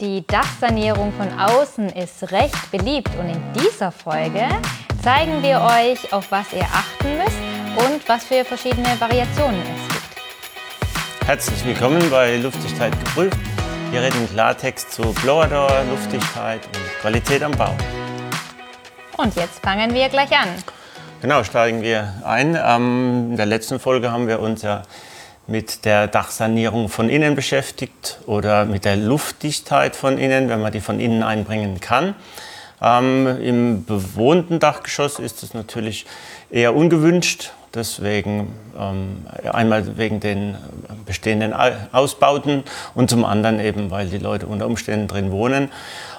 Die Dachsanierung von außen ist recht beliebt und in dieser Folge zeigen wir euch, auf was ihr achten müsst und was für verschiedene Variationen es gibt. Herzlich willkommen bei Luftdichtheit geprüft. Wir reden Klartext zu Blowerdauer, Luftdichtheit und Qualität am Bau. Und jetzt fangen wir gleich an. Genau, steigen wir ein. Ähm, in der letzten Folge haben wir uns ja mit der Dachsanierung von innen beschäftigt oder mit der Luftdichtheit von innen, wenn man die von innen einbringen kann. Ähm, Im bewohnten Dachgeschoss ist es natürlich eher ungewünscht. Deswegen ähm, einmal wegen den bestehenden Ausbauten und zum anderen eben, weil die Leute unter Umständen drin wohnen.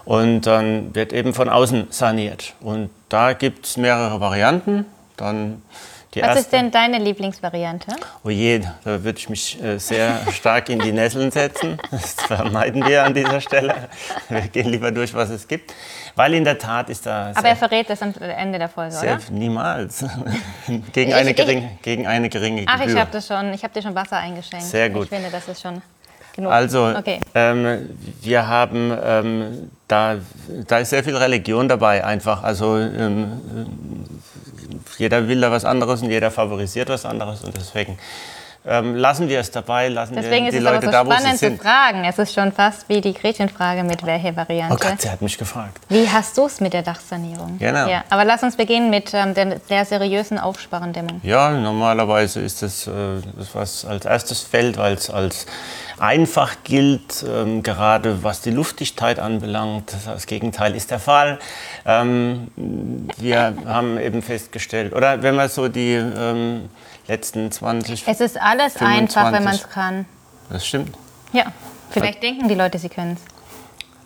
Und dann wird eben von außen saniert. Und da gibt es mehrere Varianten. Dann die Was ist denn deine Lieblingsvariante? Oh je, da würde ich mich äh, sehr stark in die Nesseln setzen. Das vermeiden wir an dieser Stelle. Wir gehen lieber durch, was es gibt. Weil in der Tat ist da. Aber er verrät das am Ende der Folge, sehr, oder? Niemals. gegen, ich, eine geringe, ich, gegen eine geringe Ach, Gebühr. ich habe hab dir schon Wasser eingeschenkt. Sehr gut. Ich finde, das ist schon. Genug. Also, okay. ähm, wir haben, ähm, da, da ist sehr viel Religion dabei einfach. Also, ähm, jeder will da was anderes und jeder favorisiert was anderes und deswegen ähm, lassen wir es dabei, lassen Deswegen wir die Leute da, wo sie sind. Deswegen ist es so spannend zu fragen. Es ist schon fast wie die Gretchenfrage mit welcher Variante. Oh Gott, sie hat mich gefragt. Wie hast du es mit der Dachsanierung? Genau. Ja, aber lass uns beginnen mit ähm, der, der, seriösen Aufsparendämmung. Ja, normalerweise ist das, äh, das was als erstes fällt, weil es als einfach gilt, ähm, gerade was die Luftdichtheit anbelangt. Das Gegenteil ist der Fall. Ähm, wir haben eben festgestellt, oder wenn man so die ähm, letzten 20. Es ist alles 25. einfach, wenn man es kann. Das stimmt. Ja, vielleicht Was? denken die Leute, sie können es.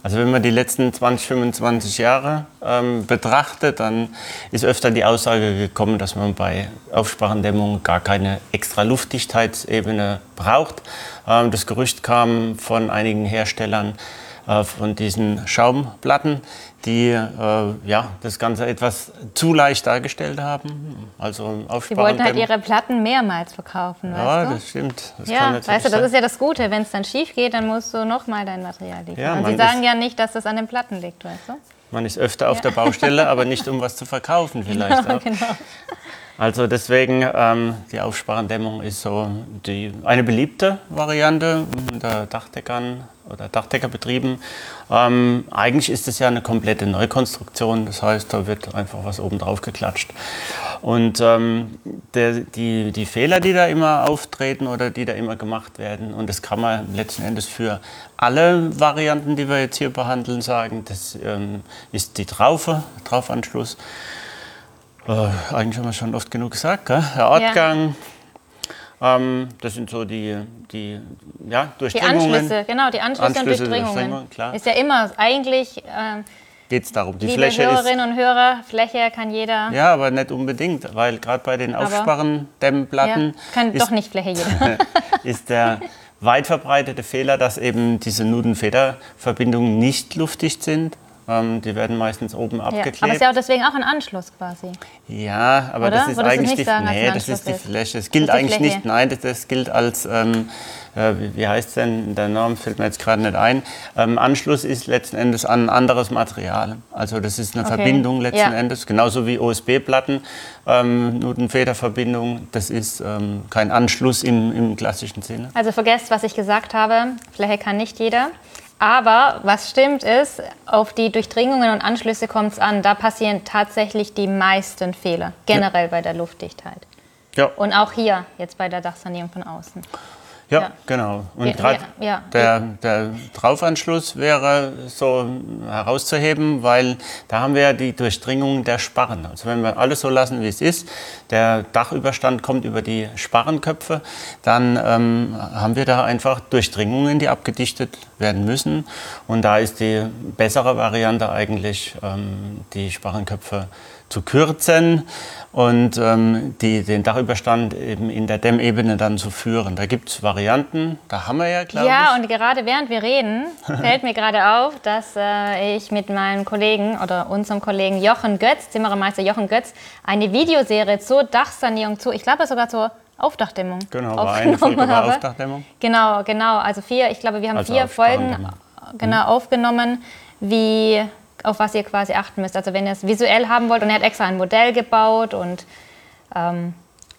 Also wenn man die letzten 20, 25 Jahre ähm, betrachtet, dann ist öfter die Aussage gekommen, dass man bei Aufsprachendämmung gar keine extra Luftdichtheitsebene braucht. Ähm, das Gerücht kam von einigen Herstellern, von diesen Schaumplatten, die äh, ja, das Ganze etwas zu leicht dargestellt haben. Also Sie wollten halt ihre Platten mehrmals verkaufen, ja, weißt du? das stimmt. Das ja, weißt du, das ist ja das Gute. Wenn es dann schief geht, dann musst du nochmal dein Material liefern. Ja, Und Sie sagen ja nicht, dass das an den Platten liegt, weißt du? Man ist öfter auf der Baustelle, aber nicht um was zu verkaufen vielleicht genau, auch. Genau. Also deswegen, ähm, die Aufsparendämmung ist so die, eine beliebte Variante unter Dachdeckern oder Dachdeckerbetrieben. Ähm, eigentlich ist es ja eine komplette Neukonstruktion, das heißt, da wird einfach was oben drauf geklatscht. Und ähm, der, die, die Fehler, die da immer auftreten oder die da immer gemacht werden, und das kann man letzten Endes für alle Varianten, die wir jetzt hier behandeln, sagen, das ähm, ist die Traufe, Traufanschluss. Äh, eigentlich haben wir schon oft genug gesagt, gell? der Ortgang. Ja. Ähm, das sind so die, die ja, Durchdringungen. Die Anschlüsse, genau, die Anschlüsse, Anschlüsse und Durchdringungen. Klar. Ist ja immer eigentlich. Äh, Geht es darum. Die Liebe Fläche Hörerinnen und Hörer, Fläche kann jeder. Ja, aber nicht unbedingt, weil gerade bei den Aufsparren-Dämmplatten. Ja, kann ist, doch nicht Fläche jeder. ist der weit verbreitete Fehler, dass eben diese Nuden-Feder-Verbindungen nicht luftdicht sind ähm, die werden meistens oben abgeklebt. aber es ist ja auch deswegen auch ein Anschluss quasi. Ja, aber Oder? das ist Würdest eigentlich die, sagen, nee, das ist die Fläche. Es gilt eigentlich Fläche. nicht, nein, das, das gilt als, ähm, äh, wie heißt es denn, der Norm fällt mir jetzt gerade nicht ein. Ähm, Anschluss ist letzten Endes an ein anderes Material. Also das ist eine okay. Verbindung letzten ja. Endes, genauso wie OSB-Platten, ähm, Nutenfederverbindung. Das ist ähm, kein Anschluss im, im klassischen Sinne. Also vergesst, was ich gesagt habe. Fläche kann nicht jeder. Aber was stimmt ist, auf die Durchdringungen und Anschlüsse kommt es an. Da passieren tatsächlich die meisten Fehler, generell ja. bei der Luftdichtheit. Ja. Und auch hier, jetzt bei der Dachsanierung von außen. Ja, ja. genau. Und ja, gerade ja, der, der Draufanschluss wäre so herauszuheben, weil da haben wir ja die Durchdringung der Sparren. Also wenn wir alles so lassen, wie es ist, der Dachüberstand kommt über die Sparrenköpfe, dann ähm, haben wir da einfach Durchdringungen, die abgedichtet werden müssen. Und da ist die bessere Variante eigentlich, ähm, die Sparrenköpfe zu kürzen und ähm, die, den Dachüberstand eben in der Dämmebene dann zu führen. Da gibt es Varianten, da haben wir ja, glaube ja, ich. Ja, und gerade während wir reden, fällt mir gerade auf, dass äh, ich mit meinem Kollegen oder unserem Kollegen Jochen Götz, Zimmerermeister Jochen Götz, eine Videoserie zur Dachsanierung, zu, ich glaube sogar zur Aufdachdämmung. Genau, war eine Folge war Aufdachdämmung. Genau, genau. Also vier, ich glaube, wir haben also vier Folgen genau Mhm. aufgenommen, wie, auf was ihr quasi achten müsst. Also wenn ihr es visuell haben wollt und er hat extra ein Modell gebaut und ähm,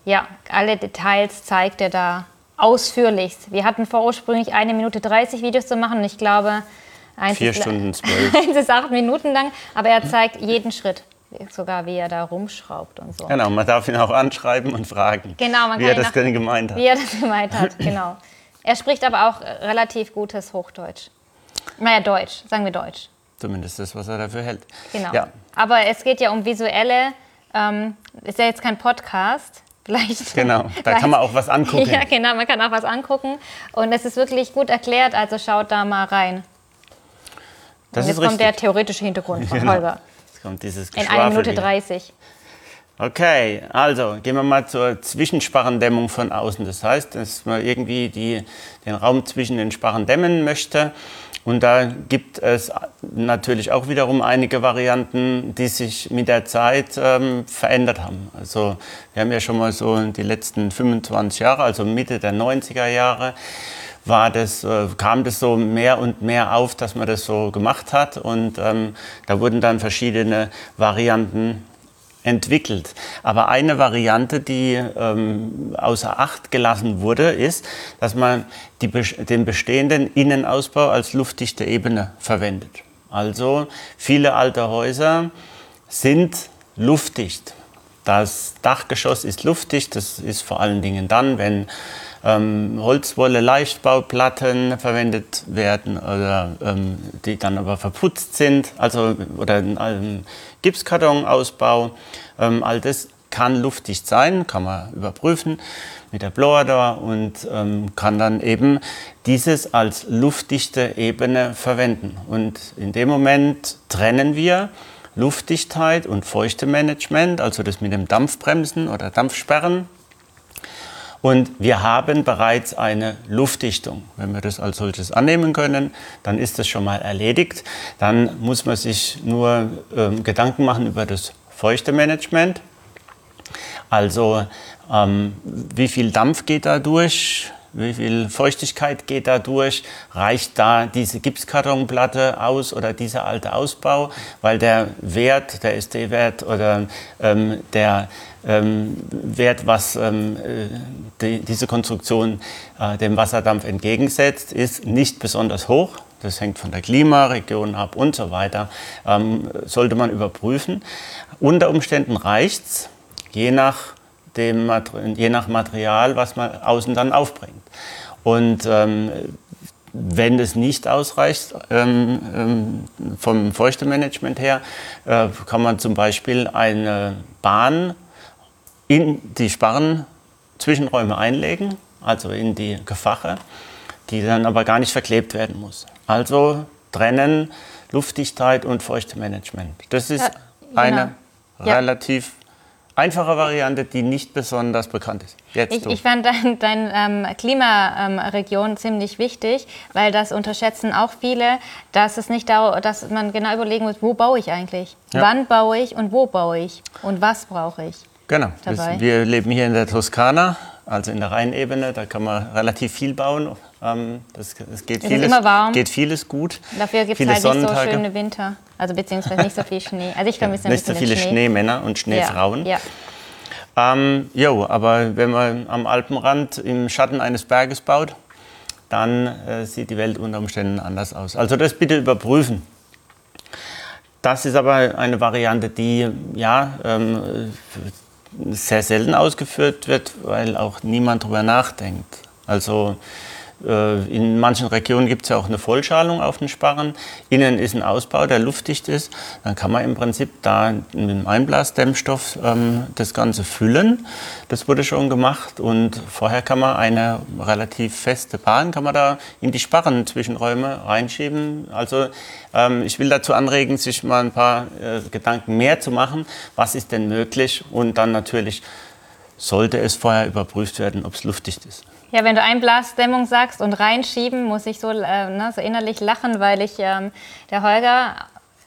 ja, alle Details zeigt er da ausführlichst. Wir hatten vor ursprünglich eine Minute 30 Videos zu machen und ich glaube, eins Vier ist, Stunden zwölf. eins ist acht Minuten lang, aber er zeigt jeden Schritt, sogar wie er da rumschraubt und so. Genau, man darf ihn auch anschreiben und fragen, Genau, man wie er das denn gemeint hat. Wie er das gemeint hat, genau. Er spricht aber auch relativ gutes Hochdeutsch. Naja, Deutsch, sagen wir Deutsch. Zumindest das, was er dafür hält. Genau. Ja, Aber es geht ja um visuelle, ähm, ist ja jetzt kein Podcast. Vielleicht, genau. Da vielleicht- kann man auch was angucken. Ja, genau, man kann auch was angucken. Und es ist wirklich gut erklärt, also schaut da mal rein. Das Und jetzt kommt der richtig. theoretische Hintergrund von Genau. Holger. Jetzt kommt dieses In einer Geschwafel Minute wieder. 30. Okay, also gehen wir mal zur Zwischensparrendämmung von außen. Das heißt, dass man irgendwie die, den Raum zwischen den Sparren dämmen möchte. Und da gibt es natürlich auch wiederum einige Varianten, die sich mit der Zeit ähm, verändert haben. Also wir haben ja schon mal so die letzten 25 Jahre, also Mitte der 90er Jahre, war das, äh, kam das so mehr und mehr auf, dass man das so gemacht hat. Und ähm, da wurden dann verschiedene Varianten entwickelt. Aber eine Variante, die ähm, außer Acht gelassen wurde, ist, dass man die, den bestehenden Innenausbau als luftdichte Ebene verwendet. Also viele alte Häuser sind luftdicht. Das Dachgeschoss ist luftdicht. Das ist vor allen Dingen dann, wenn ähm, Holzwolle Leichtbauplatten verwendet werden oder ähm, die dann aber verputzt sind, also oder ähm, Gipskartonausbau. Ähm, all das kann luftdicht sein, kann man überprüfen mit der Blower und ähm, kann dann eben dieses als luftdichte Ebene verwenden. Und in dem Moment trennen wir Luftdichtheit und Feuchtemanagement, also das mit dem Dampfbremsen oder Dampfsperren. Und wir haben bereits eine Luftdichtung. Wenn wir das als solches annehmen können, dann ist das schon mal erledigt. Dann muss man sich nur ähm, Gedanken machen über das Feuchtemanagement. Also ähm, wie viel Dampf geht da durch? Wie viel Feuchtigkeit geht da durch? Reicht da diese Gipskartonplatte aus oder dieser alte Ausbau? Weil der Wert, der SD-Wert oder ähm, der ähm, Wert, was ähm, äh, die, diese Konstruktion äh, dem Wasserdampf entgegensetzt, ist nicht besonders hoch. Das hängt von der Klimaregion ab und so weiter. Ähm, sollte man überprüfen. Unter Umständen reicht es, je nach dem je nach Material, was man außen dann aufbringt. Und ähm, wenn es nicht ausreicht ähm, ähm, vom Feuchtemanagement her, äh, kann man zum Beispiel eine Bahn in die Sparrenzwischenräume einlegen, also in die Gefache, die dann aber gar nicht verklebt werden muss. Also trennen Luftdichtheit und Feuchtemanagement. Das ist Ja, genau. eine Ja. relativ einfache Variante, die nicht besonders bekannt ist. Jetzt Ich, ich fand deine dein, ähm, Klimaregion ziemlich wichtig, weil das unterschätzen auch viele, dass es nicht da, dass man genau überlegen muss, wo baue ich eigentlich? Ja. Wann baue ich und wo baue ich? Und was brauche ich? Genau. Dabei. wir leben hier in der Toskana, also in der Rheinebene. Da kann man relativ viel bauen. Ähm, das, das geht, vieles, immer warm. geht vieles gut. Dafür gibt es halt nicht so schöne Winter. Also beziehungsweise nicht so viel Schnee. Also ich vermisse ein Nicht so viele Schnee. Schneemänner und Schneefrauen. Ja, Ähm, jo, aber wenn man am Alpenrand im Schatten eines Berges baut, dann äh, sieht die Welt unter Umständen anders aus. Also das bitte überprüfen. Das ist aber eine Variante, die ja ähm, sehr selten ausgeführt wird, weil auch niemand drüber nachdenkt. Also in manchen Regionen gibt es ja auch eine Vollschalung auf den Sparren. Innen ist ein Ausbau, der luftdicht ist. Dann kann man im Prinzip da mit dem Einblasdämmstoff ähm, das Ganze füllen. Das wurde schon gemacht und vorher kann man eine relativ feste Bahn kann man da in die Sparrenzwischenräume reinschieben. Also ähm, ich will dazu anregen, sich mal ein paar äh, Gedanken mehr zu machen. Was ist denn möglich? Und dann natürlich sollte es vorher überprüft werden, ob es luftdicht ist. Ja, wenn du Einblasdämmung sagst und reinschieben, muss ich so, äh, ne, so innerlich lachen, weil ich, ähm, der Holger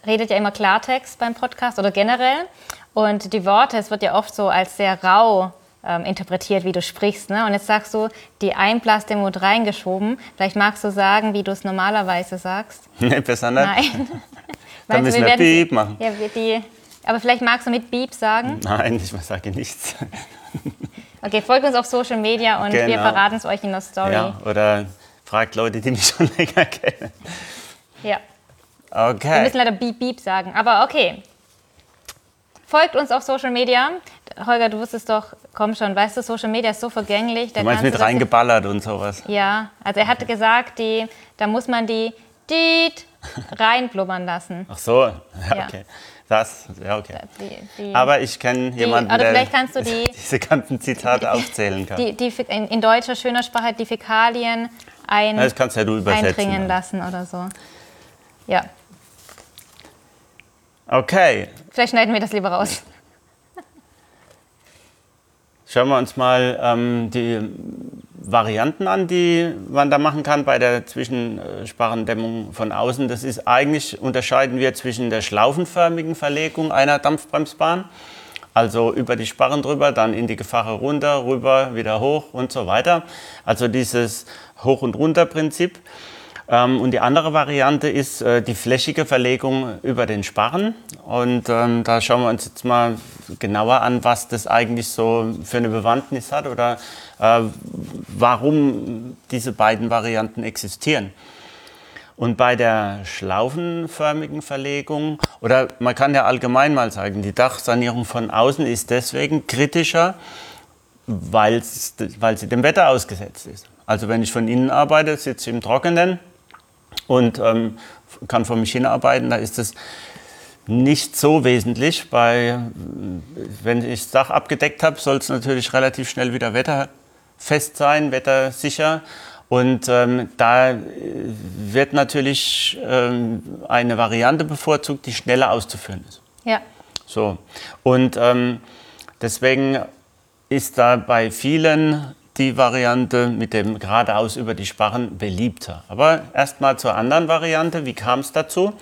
redet ja immer Klartext beim Podcast oder generell. Und die Worte, es wird ja oft so als sehr rau ähm, interpretiert, wie du sprichst. Ne? Und jetzt sagst du, die Einblasdemo wird reingeschoben. Vielleicht magst du sagen, wie du es normalerweise sagst. Nee, besser nicht. Nein. Dann müssen wir sie- Piep machen. Ja, wir die, aber vielleicht magst du mit Beep sagen. Nein, ich sage nichts. Okay, folgt uns auf Social Media und wir Genau. verraten es euch in der Story. Ja, oder fragt Leute, die mich schon länger kennen. ja. Wir Okay. müssen leider Beep Beep sagen, aber okay. Folgt uns auf Social Media. Holger, du wusstest doch, komm schon, weißt du, Social Media ist so vergänglich. da Du meinst mit reingeballert und sowas. Ja, also er hatte gesagt, die, da muss man die Diet reinblubbern lassen. Ach so, ja, Ja. Das, ja, okay. Die, die, Aber ich kenne jemanden, oder der vielleicht kannst du die- diese ganzen Zitate aufzählen kann. die, die in, in deutscher schöner Sprache die Fäkalien ein, das kannst ja du übersetzen. eindringen lassen oder so. Ja, Okay, vielleicht schneiden wir das lieber raus. Schauen wir uns mal ähm, die Varianten an, die man da machen kann bei der Zwischensparrendämmung von außen. Das ist eigentlich, unterscheiden wir zwischen der schlaufenförmigen Verlegung einer Dampfbremsbahn, also über die Sparren drüber, dann in die Gefache runter, rüber, wieder hoch und so weiter. Also dieses Hoch- und Runter-Prinzip. Ähm, und die andere Variante ist äh, die flächige Verlegung über den Sparren. Und ähm, da schauen wir uns jetzt mal genauer an, was das eigentlich so für eine Bewandtnis hat oder äh, warum diese beiden Varianten existieren. Und bei der schlaufenförmigen Verlegung, oder man kann ja allgemein mal sagen, die Dachsanierung von außen ist deswegen kritischer, weil sie dem Wetter ausgesetzt ist. Also wenn ich von innen arbeite, sitze ich im Trockenen und ähm, kann vor mich hinarbeiten, da ist es nicht so wesentlich. Bei, wenn ich das Dach abgedeckt habe, soll es natürlich relativ schnell wieder wetterfest sein, wettersicher. Und ähm, da äh, wird natürlich ähm, eine Variante bevorzugt, die schneller auszuführen ist. Ja, So. Und ähm, deswegen ist da bei vielen die Variante mit dem geradeaus über die Sparren beliebter. Aber erstmal zur anderen Variante. Wie kam es dazu?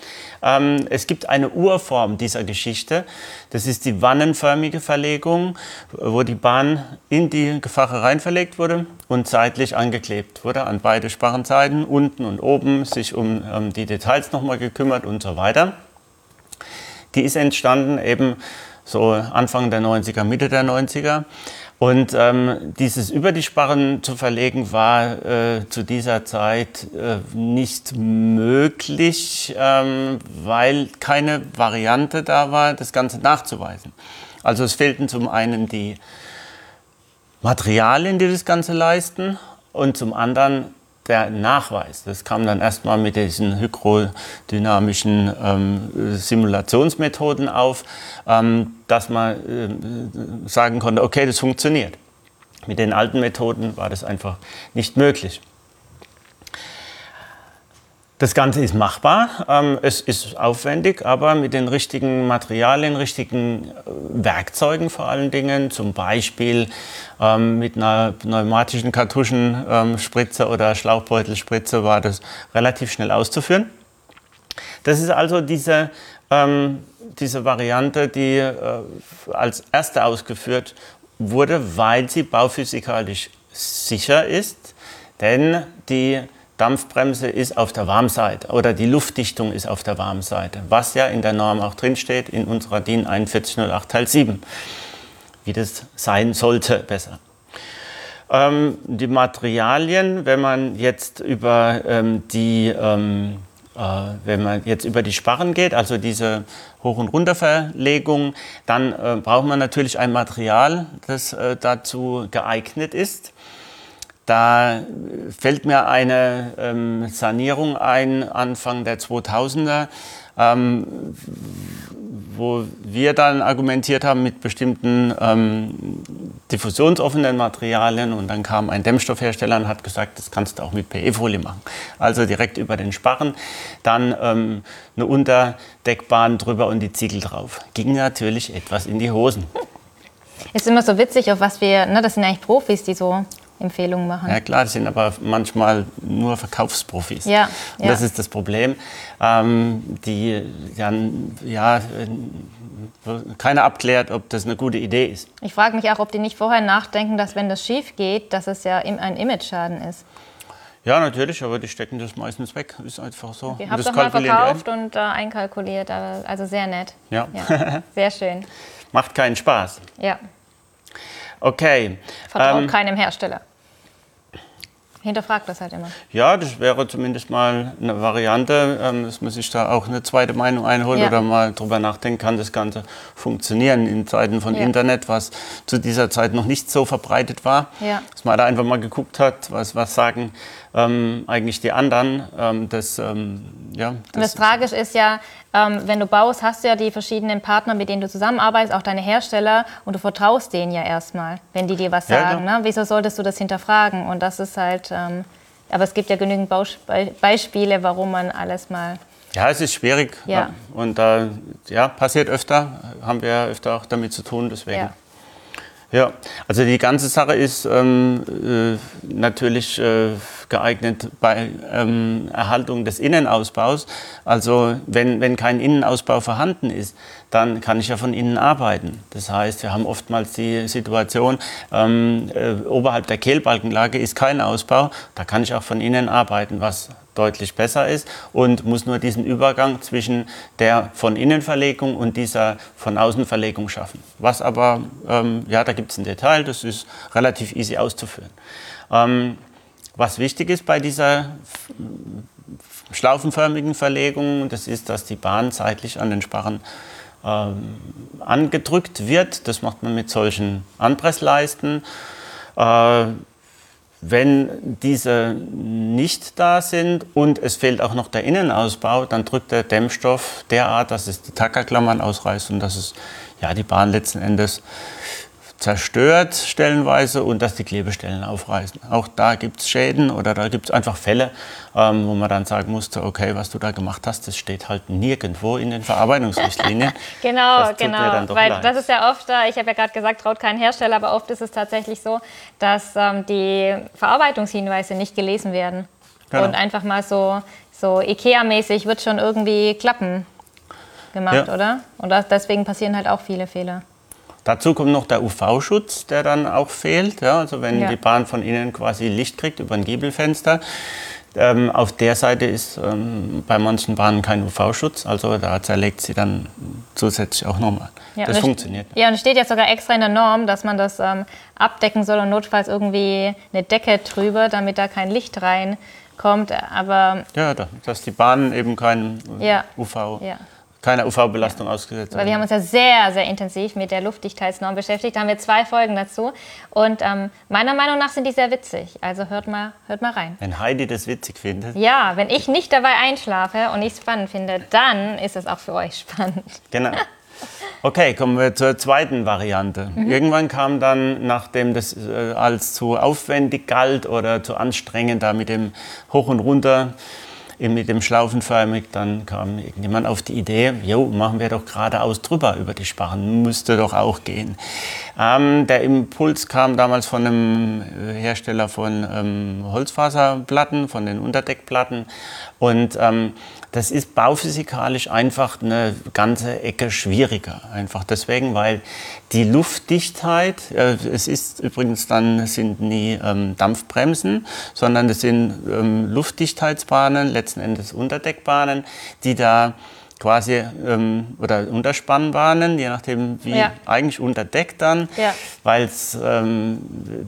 Ähm, es gibt eine Urform dieser Geschichte. Das ist die wannenförmige Verlegung, wo die Bahn in die Gefache rein verlegt wurde und seitlich angeklebt wurde an beide Sparrenseiten, unten und oben, sich um ähm, die Details nochmal gekümmert und so weiter. Die ist entstanden eben so Anfang der 90er, Mitte der 90er. Und ähm, dieses über die Sparren zu verlegen war äh, zu dieser Zeit äh, nicht möglich, ähm, weil keine Variante da war, das Ganze nachzuweisen. Also es fehlten zum einen die Materialien, die das Ganze leisten und zum anderen der Nachweis. Das kam dann erstmal mit diesen hydrodynamischen ähm, Simulationsmethoden auf, ähm, dass man äh, sagen konnte, okay, das funktioniert. Mit den alten Methoden war das einfach nicht möglich. Das Ganze ist machbar, ähm, es ist aufwendig, aber mit den richtigen Materialien, richtigen äh, Werkzeugen vor allen Dingen, zum Beispiel ähm, mit einer pneumatischen Kartuschenspritze oder Schlauchbeutelspritze war das relativ schnell auszuführen. Das ist also diese, ähm, diese Variante, die äh, als erste ausgeführt wurde, weil sie bauphysikalisch sicher ist, denn die Dampfbremse ist auf der Warmseite oder die Luftdichtung ist auf der Warmseite, was ja in der Norm auch drinsteht in unserer DIN 4108 Teil 7, wie das sein sollte besser. Ähm, die Materialien, wenn man jetzt über ähm, die ähm, äh, wenn man jetzt über die Sparren geht, also diese Hoch- und Runterverlegung, dann äh, braucht man natürlich ein Material, das äh, dazu geeignet ist. Da fällt mir eine ähm, Sanierung ein, Anfang der 2000er, ähm, wo wir dann argumentiert haben mit bestimmten ähm, diffusionsoffenen Materialien und dann kam ein Dämmstoffhersteller und hat gesagt, das kannst du auch mit PE-Folie machen. Also direkt über den Sparren, dann ähm, eine Unterdeckbahn drüber und die Ziegel drauf. Ging natürlich etwas in die Hosen. ist immer so witzig, auf was wir, ne, das sind eigentlich Profis, die so Empfehlungen machen. Ja klar, das sind aber manchmal nur Verkaufsprofis. Ja, Und ja. das ist das Problem. Ähm, die dann, ja, keiner abklärt, ob das eine gute Idee ist. Ich frage mich auch, ob die nicht vorher nachdenken, dass wenn das schief geht, dass es ja ein Image-Schaden ist. Ja, natürlich, aber die stecken das meistens weg. Ist einfach so. Ich habe es mal verkauft und äh, einkalkuliert, also sehr nett. Ja. ja. Sehr schön. Macht keinen Spaß. Ja. Okay. Vertraut ähm, keinem Hersteller hinterfragt das halt immer. Ja, das wäre zumindest mal eine Variante, ähm, dass man sich da auch eine zweite Meinung einholt ja. oder mal drüber nachdenken kann, das Ganze funktionieren in Zeiten von ja. Internet, was zu dieser Zeit noch nicht so verbreitet war. Ja. Dass man da einfach mal geguckt hat, was, was sagen ähm, eigentlich die anderen. Ähm, das, ähm, ja, das, Und das Tragische ist ja, ähm, wenn du baust, hast du ja die verschiedenen Partner, mit denen du zusammenarbeitest, auch deine Hersteller, und du vertraust denen ja erstmal, wenn die dir was sagen. Ja, ne? Wieso solltest du das hinterfragen? Und das ist halt, ähm, aber es gibt ja genügend Beispiele, warum man alles mal ja, es ist schwierig ja. und äh, ja, passiert öfter, haben wir ja öfter auch damit zu tun, deswegen. Ja. Ja, also die ganze Sache ist ähm, äh, natürlich äh, geeignet bei ähm, Erhaltung des Innenausbaus. Also wenn, wenn kein Innenausbau vorhanden ist, dann kann ich ja von innen arbeiten. Das heißt, wir haben oftmals die Situation, ähm, äh, oberhalb der Kehlbalkenlage ist kein Ausbau, da kann ich auch von innen arbeiten, was deutlich besser ist und muss nur diesen Übergang zwischen der von innen Verlegung und dieser von außen Verlegung schaffen. Was aber, ähm, ja, da gibt es ein Detail, das ist relativ easy auszuführen. Ähm, was wichtig ist bei dieser schlaufenförmigen Verlegung, das ist, dass die Bahn seitlich an den Sparren ähm, angedrückt wird. Das macht man mit solchen Anpressleisten. Äh, wenn diese nicht da sind und es fehlt auch noch der Innenausbau, dann drückt der Dämmstoff derart, dass es die Tackerklammern ausreißt und dass es ja, die Bahn letzten Endes zerstört stellenweise und dass die Klebestellen aufreißen. Auch da gibt es Schäden oder da gibt es einfach Fälle, ähm, wo man dann sagen musste, okay, was du da gemacht hast, das steht halt nirgendwo in den Verarbeitungsrichtlinien. genau, genau, weil leid. das ist ja oft, ich habe ja gerade gesagt, traut kein Hersteller, aber oft ist es tatsächlich so, dass ähm, die Verarbeitungshinweise nicht gelesen werden. Genau. Und einfach mal so, so Ikea-mäßig wird schon irgendwie klappen gemacht, ja. oder? Und deswegen passieren halt auch viele Fehler. Dazu kommt noch der UV-Schutz, der dann auch fehlt. Ja, also wenn ja. die Bahn von innen quasi Licht kriegt über ein Giebelfenster. Ähm, auf der Seite ist ähm, bei manchen Bahnen kein UV-Schutz, also da zerlegt sie dann zusätzlich auch nochmal. Ja, das funktioniert. Ja, und es steht ja sogar extra in der Norm, dass man das ähm, abdecken soll und notfalls irgendwie eine Decke drüber, damit da kein Licht reinkommt. Aber ja, dass die Bahnen eben kein ja. UV. Ja keiner UV-Belastung ja. ausgesetzt Weil wir haben uns ja sehr, sehr intensiv mit der Luftdichtheitsnorm beschäftigt. Da haben wir zwei Folgen dazu. Und ähm, meiner Meinung nach sind die sehr witzig. Also hört mal, hört mal rein. Wenn Heidi das witzig findet. Ja, wenn ich nicht dabei einschlafe und ich es spannend finde, dann ist es auch für euch spannend. Genau. Okay, kommen wir zur zweiten Variante. Mhm. Irgendwann kam dann, nachdem das äh, als zu aufwendig galt oder zu anstrengend, da mit dem Hoch und Runter mit dem Schlaufenförmig, dann kam irgendjemand auf die Idee, jo, machen wir doch geradeaus drüber über die Sparren, müsste doch auch gehen. Ähm, der Impuls kam damals von einem Hersteller von ähm, Holzfaserplatten, von den Unterdeckplatten und ähm, das ist bauphysikalisch einfach eine ganze Ecke schwieriger. Einfach deswegen, weil die Luftdichtheit, äh, es ist übrigens dann sind nie ähm, Dampfbremsen, sondern es sind ähm, Luftdichtheitsbahnen, letzten Endes Unterdeckbahnen, die da quasi ähm, oder Unterspannbahnen, je nachdem wie ja. eigentlich unterdeckt dann, ja. weil es ähm,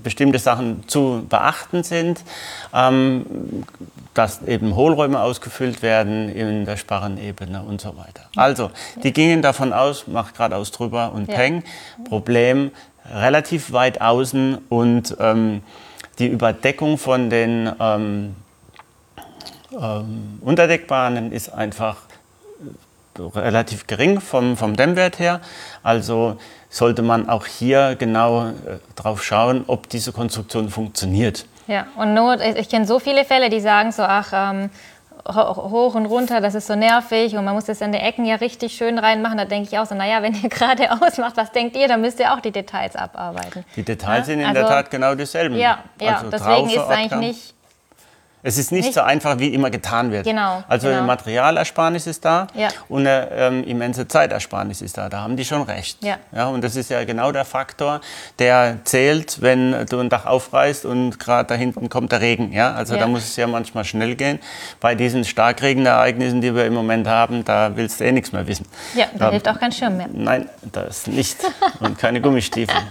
bestimmte Sachen zu beachten sind, ähm, dass eben Hohlräume ausgefüllt werden in der Sparrenebene und so weiter. Also, die gingen davon aus, macht geradeaus drüber und ja. peng, Problem relativ weit außen und ähm, die Überdeckung von den ähm, Unterdeckbahnen ist einfach relativ gering vom, vom Dämmwert her. Also sollte man auch hier genau äh, drauf schauen, ob diese Konstruktion funktioniert. Ja, und Not, ich kenne so viele Fälle, die sagen so, ach, ähm, hoch und runter, das ist so nervig und man muss das in die Ecken ja richtig schön reinmachen. Da denke ich auch so, naja, wenn ihr gerade ausmacht, was denkt ihr, dann müsst ihr auch die Details abarbeiten. Die Details ja? sind in also, der Tat genau dieselben. Ja, ja also deswegen ist es eigentlich nicht Es ist nicht, Nicht? so einfach, wie immer getan wird. Genau, Also genau. eine Materialersparnis ist da Ja. und eine ähm, immense Zeitersparnis ist da. Da haben die schon recht. Ja. und das ist ja genau der Faktor, der zählt, wenn du ein Dach aufreißt und gerade da hinten kommt der Regen. Ja? Also Ja. da muss es ja manchmal schnell gehen. Bei diesen Starkregenereignissen, die wir im Moment haben, da willst du eh nichts mehr wissen. Ja, da hilft auch kein Schirm mehr. Nein, das nicht. Und keine Gummistiefel.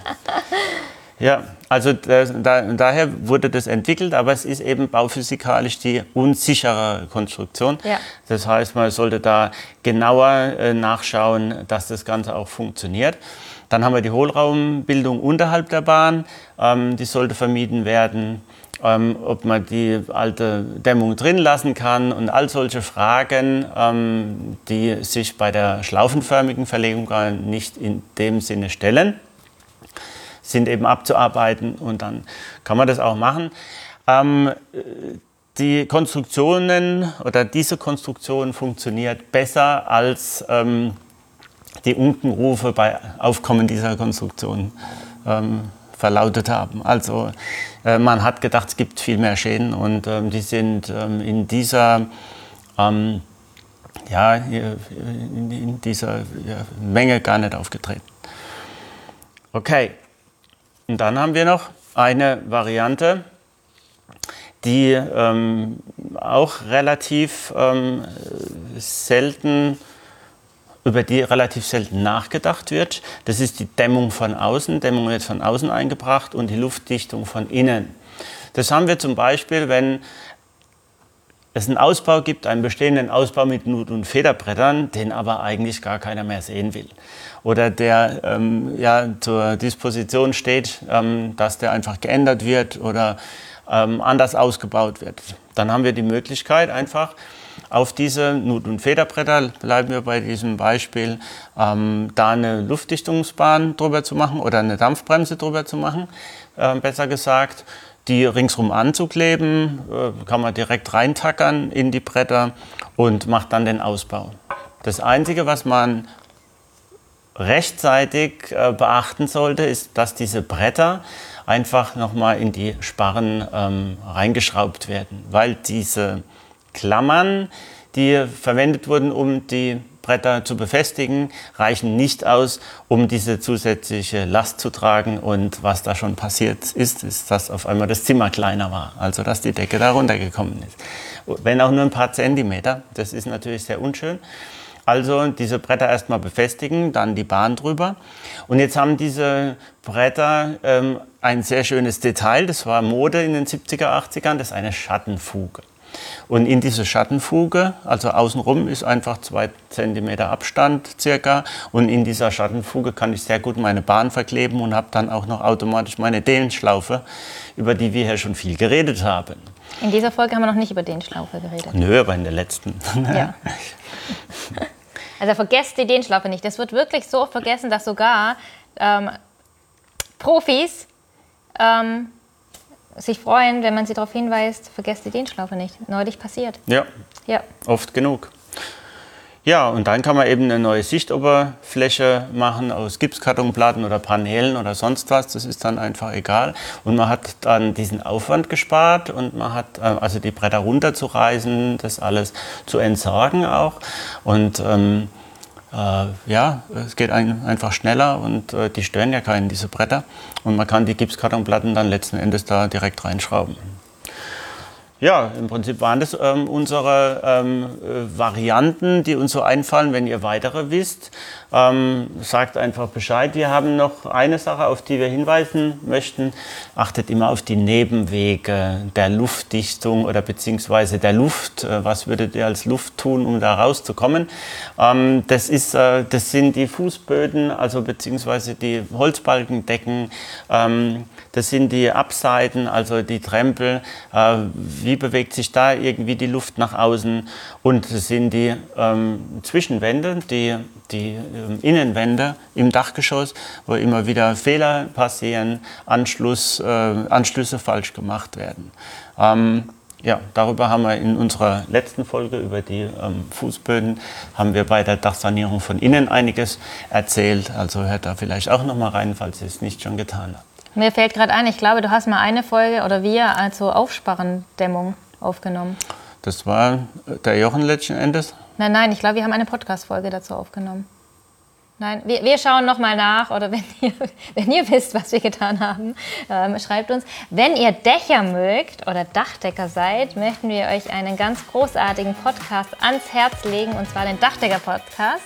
Ja, also da, da, daher wurde das entwickelt, aber es ist eben bauphysikalisch die unsichere Konstruktion. Ja. Das heißt, man sollte da genauer äh, nachschauen, dass das Ganze auch funktioniert. Dann haben wir die Hohlraumbildung unterhalb der Bahn, ähm, die sollte vermieden werden. Ähm, ob man die alte Dämmung drin lassen kann und all solche Fragen, ähm, die sich bei der schlaufenförmigen Verlegung gar nicht in dem Sinne stellen sind eben abzuarbeiten und dann kann man das auch machen. Ähm, äh, die Konstruktionen oder diese Konstruktion funktioniert besser als ähm, die Unkenrufe bei Aufkommen dieser Konstruktion ähm, verlautet haben. Also äh, man hat gedacht, es gibt viel mehr Schäden und ähm, die sind ähm, in dieser ähm, ja, in, dieser Menge gar nicht aufgetreten. Okay, und dann haben wir noch eine Variante, die ähm, auch relativ ähm, selten, über die relativ selten nachgedacht wird. Das ist die Dämmung von außen. Dämmung wird von außen eingebracht und die Luftdichtung von innen. Das haben wir zum Beispiel, wenn es einen Ausbau gibt, einen bestehenden Ausbau mit Nut- und Federbrettern, den aber eigentlich gar keiner mehr sehen will. Oder der ähm, ja, zur Disposition steht, ähm, dass der einfach geändert wird oder ähm, anders ausgebaut wird. Dann haben wir die Möglichkeit, einfach auf diese Nut- und Federbretter, bleiben wir bei diesem Beispiel, ähm, da eine Luftdichtungsbahn drüber zu machen oder eine Dampfbremse drüber zu machen, äh, besser gesagt die ringsrum anzukleben, äh, kann man direkt reintackern in die Bretter und macht dann den Ausbau. Das Einzige, was man rechtzeitig äh, beachten sollte, ist, dass diese Bretter einfach nochmal in die Sparren ähm, reingeschraubt werden, weil diese Klammern, die verwendet wurden, um die Bretter zu befestigen, reichen nicht aus, um diese zusätzliche Last zu tragen. Und was da schon passiert ist, ist, dass auf einmal das Zimmer kleiner war, also dass die Decke da runtergekommen ist. Wenn auch nur ein paar Zentimeter, das ist natürlich sehr unschön. Also diese Bretter erstmal befestigen, dann die Bahn drüber. Und jetzt haben diese Bretter ähm, ein sehr schönes Detail, das war Mode in den 70er, 80ern, das ist eine Schattenfuge. Und in diese Schattenfuge, also außenrum ist einfach zwei Zentimeter Abstand circa. Und in dieser Schattenfuge kann ich sehr gut meine Bahn verkleben und habe dann auch noch automatisch meine Dehlenschlaufe, über die wir hier schon viel geredet haben. In dieser Folge haben wir noch nicht über den Schlaufe geredet. Nö, aber in der letzten. Ja. Also vergesst die Dehnschlaufe nicht. Das wird wirklich so oft vergessen, dass sogar ähm, Profis ähm, sich freuen, wenn man sie darauf hinweist, vergesst die Dehnschlaufe nicht. Neulich passiert. Ja, Ja. oft genug. Ja, und dann kann man eben eine neue Sichtoberfläche machen aus Gipskartonplatten oder Paneelen oder sonst was. Das ist dann einfach egal. Und man hat dann diesen Aufwand gespart und man hat äh, also die Bretter runterzureißen, das alles zu entsorgen auch. Und ähm, äh, ja, es geht ein, einfach schneller und äh, die stören ja keinen, diese Bretter. Und man kann die Gipskartonplatten dann letzten Endes da direkt reinschrauben. Ja, im Prinzip waren das ähm, unsere ähm, äh, Varianten, die uns so einfallen. Wenn ihr weitere wisst, ähm, sagt einfach Bescheid. Wir haben noch eine Sache, auf die wir hinweisen möchten. Achtet immer auf die Nebenwege der Luftdichtung oder beziehungsweise der Luft. Äh, was würdet ihr als Luft tun, um da rauszukommen? Ähm, das, ist, äh, das sind die Fußböden, also beziehungsweise die Holzbalkendecken. Ähm, das sind die Abseiten, also die Trempel. Äh, wie bewegt sich da irgendwie die Luft nach außen? Und das sind die ähm, Zwischenwände, die, die Innenwände im Dachgeschoss, wo immer wieder Fehler passieren, Anschluss, äh, Anschlüsse falsch gemacht werden. Ähm, ja, darüber haben wir in unserer letzten Folge über die ähm, Fußböden, haben wir bei der Dachsanierung von innen einiges erzählt. Also hört da vielleicht auch noch mal rein, falls ihr es nicht schon getan habt. Mir fällt gerade ein, ich glaube, du hast mal eine Folge oder wir also Aufsparrendämmung. aufgenommen? Das war der Jochen letzten Endes. Nein, nein, ich glaube, wir haben eine Podcast-Folge dazu aufgenommen. Nein, wir, wir schauen nochmal nach oder wenn ihr, wenn ihr wisst, was wir getan haben, ähm, schreibt uns. Wenn ihr Dächer mögt oder Dachdecker seid, möchten wir euch einen ganz großartigen Podcast ans Herz legen und zwar den Dachdecker-Podcast.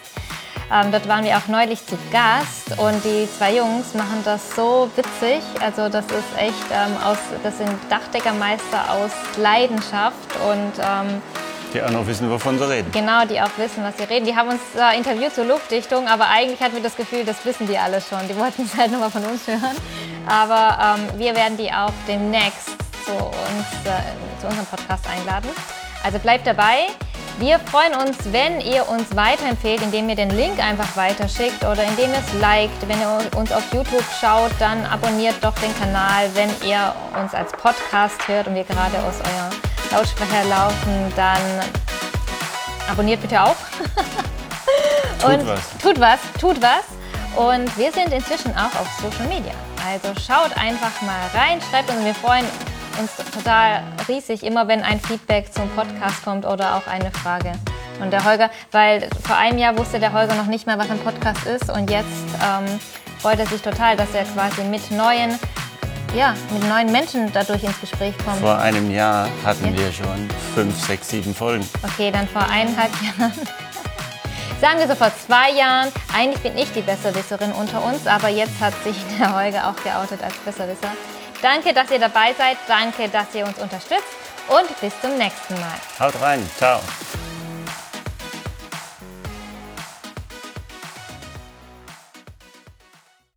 Ähm, dort waren wir auch neulich zu Gast und die zwei Jungs machen das so witzig. Also das ist echt ähm, aus, das sind Dachdeckermeister aus Leidenschaft und ähm, die auch noch wissen, wovon sie reden. Genau, die auch wissen, was sie reden. Die haben uns äh, interviewt zur Luftdichtung, aber eigentlich hatten wir das Gefühl, das wissen die alle schon. Die wollten es halt nochmal von uns hören. Aber ähm, wir werden die auch demnächst zu, uns, äh, zu unserem Podcast einladen. Also bleibt dabei. Wir freuen uns, wenn ihr uns weiterempfehlt, indem ihr den Link einfach weiterschickt oder indem ihr es liked. Wenn ihr uns auf YouTube schaut, dann abonniert doch den Kanal. Wenn ihr uns als Podcast hört und wir gerade aus eurem Lautsprecher laufen, dann abonniert bitte auch. Tut was. Tut was, tut was. Und wir sind inzwischen auch auf Social Media. Also schaut einfach mal rein, schreibt uns und wir freuen uns total riesig, immer wenn ein Feedback zum Podcast kommt oder auch eine Frage. Und der Holger, weil vor einem Jahr wusste der Holger noch nicht mehr, was ein Podcast ist und jetzt ähm, freut er sich total, dass er quasi mit neuen, ja, mit neuen Menschen dadurch ins Gespräch kommt. Vor einem Jahr hatten Ja. wir schon fünf, sechs, sieben Folgen. Okay, dann vor eineinhalb Jahren. Sagen wir so vor zwei Jahren. Eigentlich bin ich die Besserwisserin unter uns, aber jetzt hat sich der Holger auch geoutet als Besserwisser. Danke, dass ihr dabei seid. Danke, dass ihr uns unterstützt. Und bis zum nächsten Mal. Haut rein. Ciao.